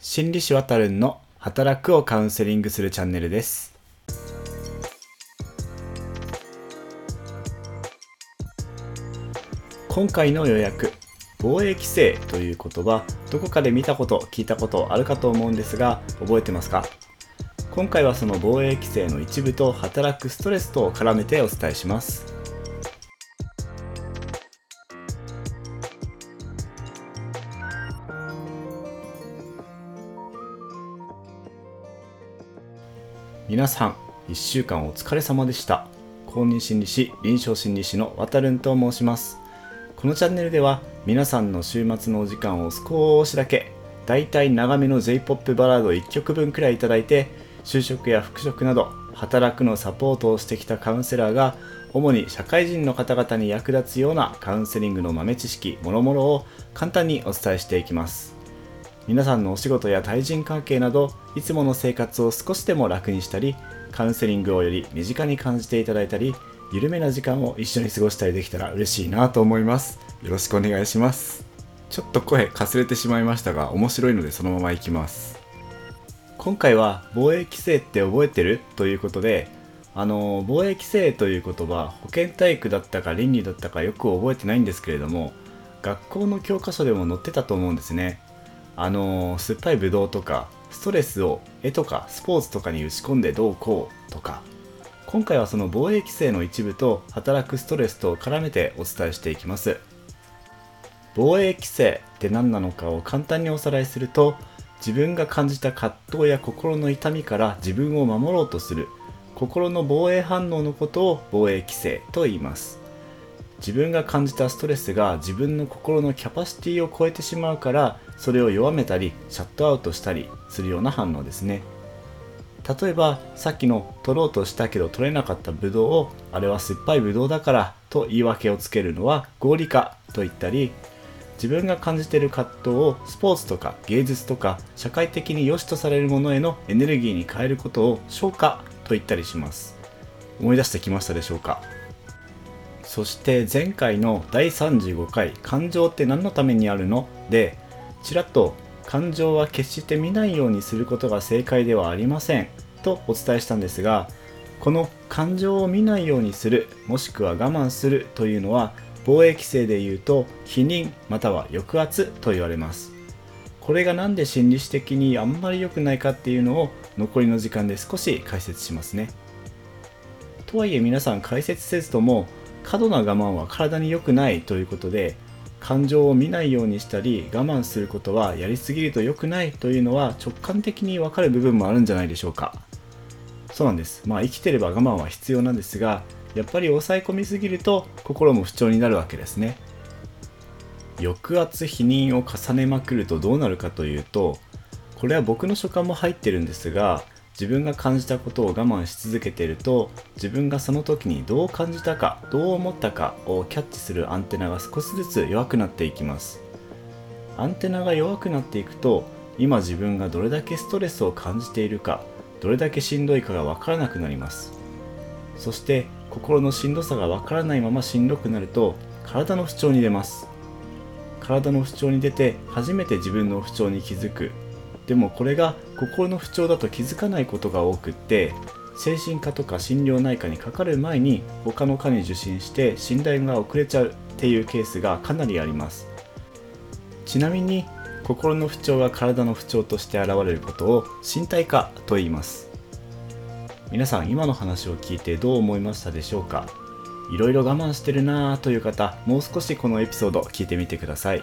心理師わたるんの働くをカウンセリングするチャンネルです。今回の予約防衛規制という言葉どこかで見たこと聞いたことあるかと思うんですが覚えてますか？今回はその防衛規制の一部と働くストレスと絡めてお伝えします。皆さん1週間お疲れ様でした。公認心理師臨床心理師の渡るんと申します。このチャンネルでは皆さんの週末のお時間を少しだけだいたい長めの J-POP バラード1曲分くらいいただいて就職や復職など働くのサポートをしてきたカウンセラーが主に社会人の方々に役立つようなカウンセリングの豆知識もろもろを簡単にお伝えしていきます。皆さんのお仕事や対人関係などいつもの生活を少しでも楽にしたりカウンセリングをより身近に感じていただいたり緩めな時間を一緒に過ごしたりできたら嬉しいなと思います。よろしくお願いします。ちょっと声かすれてしまいましたが面白いのでそのままいきます。今回は防衛規制って覚えてる？ということであの防衛規制という言葉保健体育だったか倫理だったかよく覚えてないんですけれども学校の教科書でも載ってたと思うんですねあの酸っぱいブドウとかストレスを絵とかスポーツとかに打ち込んでどうこうとか今回はその防衛規制の一部と働くストレスと絡めてお伝えしていきます。防衛規制って何なのかを簡単におさらいすると自分が感じた葛藤や心の痛みから自分を守ろうとする心の防衛反応のことを防衛規制と言います。自分が感じたストレスが自分の心のキャパシティを超えてしまうからそれを弱めたりシャットアウトしたりするような反応ですね。例えばさっきの取ろうとしたけど取れなかったブドウをあれは酸っぱいブドウだからと言い訳をつけるのは合理化と言ったり自分が感じている葛藤をスポーツとか芸術とか社会的に良しとされるものへのエネルギーに変えることを昇華と言ったりします。思い出してきましたでしょうか？そして前回の第35回「感情って何のためにあるの?」でちらっと感情は決して見ないようにすることが正解ではありませんとお伝えしたんですがこの感情を見ないようにするもしくは我慢するというのは防衛規制で言うと否認または抑圧と言われますこれが何で心理師的にあんまり良くないかっていうのを残りの時間で少し解説しますねとはいえ皆さん解説せずとも過度な我慢は体に良くないということで感情を見ないようにしたり我慢することはやりすぎると良くないというのは直感的に分かる部分もあるんじゃないでしょうか。そうなんです。まあ生きてれば我慢は必要なんですがやっぱり抑え込みすぎると心も不調になるわけですね。抑圧否認を重ねまくるとどうなるかというとこれは僕の所感も入ってるんですが自分が感じたことを我慢し続けていると自分がその時にどう感じたかどう思ったかをキャッチするアンテナが少しずつ弱くなっていきます。アンテナが弱くなっていくと今自分がどれだけストレスを感じているかどれだけしんどいかが分からなくなります。そして心のしんどさが分からないまましんどくなると体の不調に出ます。体の不調に出て初めて自分の不調に気づく。でもこれが心の不調だと気づかないことが多くって精神科とか心療内科にかかる前に他の科に受診して診断が遅れちゃうっていうケースがかなりあります。ちなみに心の不調が体の不調として現れることを身体化と言います。皆さん今の話を聞いてどう思いましたでしょうか？いろいろ我慢してるなぁという方もう少しこのエピソード聞いてみてください。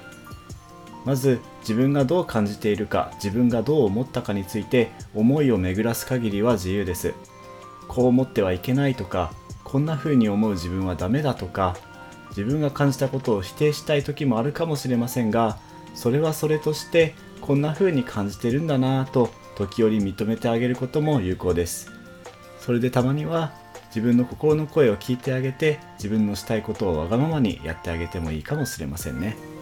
まず自分がどう感じているか自分がどう思ったかについて思いを巡らす限りは自由ですこう思ってはいけないとかこんな風に思う自分はダメだとか自分が感じたことを否定したい時もあるかもしれませんがそれはそれとしてこんな風に感じてるんだなぁと時折認めてあげることも有効ですそれでたまには自分の心の声を聞いてあげて自分のしたいことをわがままにやってあげてもいいかもしれませんね。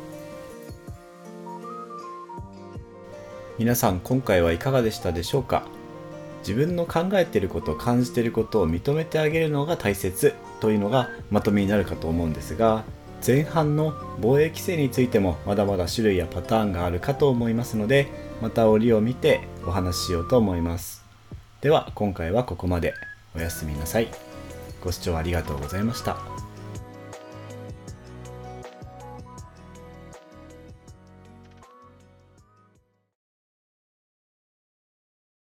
皆さん今回はいかがでしたでしょうか？自分の考えてること感じてることを認めてあげるのが大切というのがまとめになるかと思うんですが前半の防衛規制についてもまだまだ種類やパターンがあるかと思いますのでまた折を見てお話ししようと思います。では今回はここまで。おやすみなさい。ご視聴ありがとうございました。